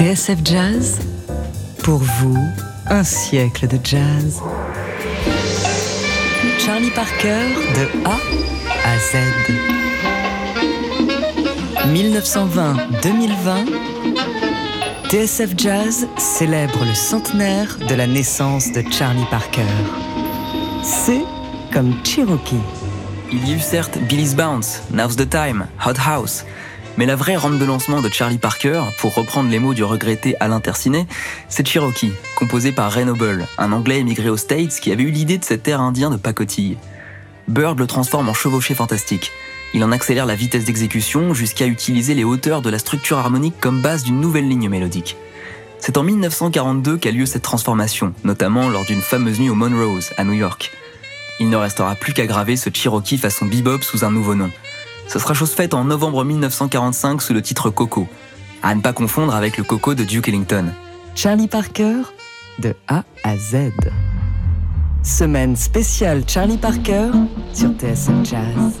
TSF Jazz, pour vous, un siècle de jazz. Charlie Parker de A à Z. 1920-2020, TSF Jazz célèbre le centenaire de la naissance de Charlie Parker. C'est comme Cherokee. Il y eut certes Billy's Bounce, Now's the Time, Hot House, mais la vraie rampe de lancement de Charlie Parker, pour reprendre les mots du regretté Alain Tercinet, c'est Cherokee, composé par Ray Noble, un Anglais émigré aux States qui avait eu l'idée de cet air indien de pacotille. Bird le transforme en chevauché fantastique. Il en accélère la vitesse d'exécution jusqu'à utiliser les hauteurs de la structure harmonique comme base d'une nouvelle ligne mélodique. C'est en 1942 qu'a lieu cette transformation, notamment lors d'une fameuse nuit au Monrose, à New York. Il ne restera plus qu'à graver ce Cherokee façon bebop sous un nouveau nom. Ce sera chose faite en novembre 1945 sous le titre Coco. À ne pas confondre avec le Coco de Duke Ellington. Charlie Parker, de A à Z. Semaine spéciale Charlie Parker sur TSM Jazz.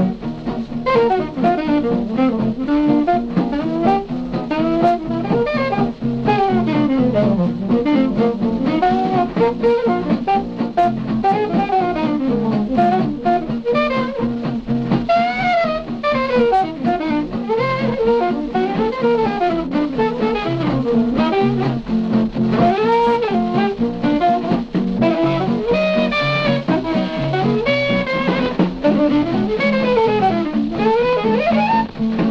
Thank you. Thank you.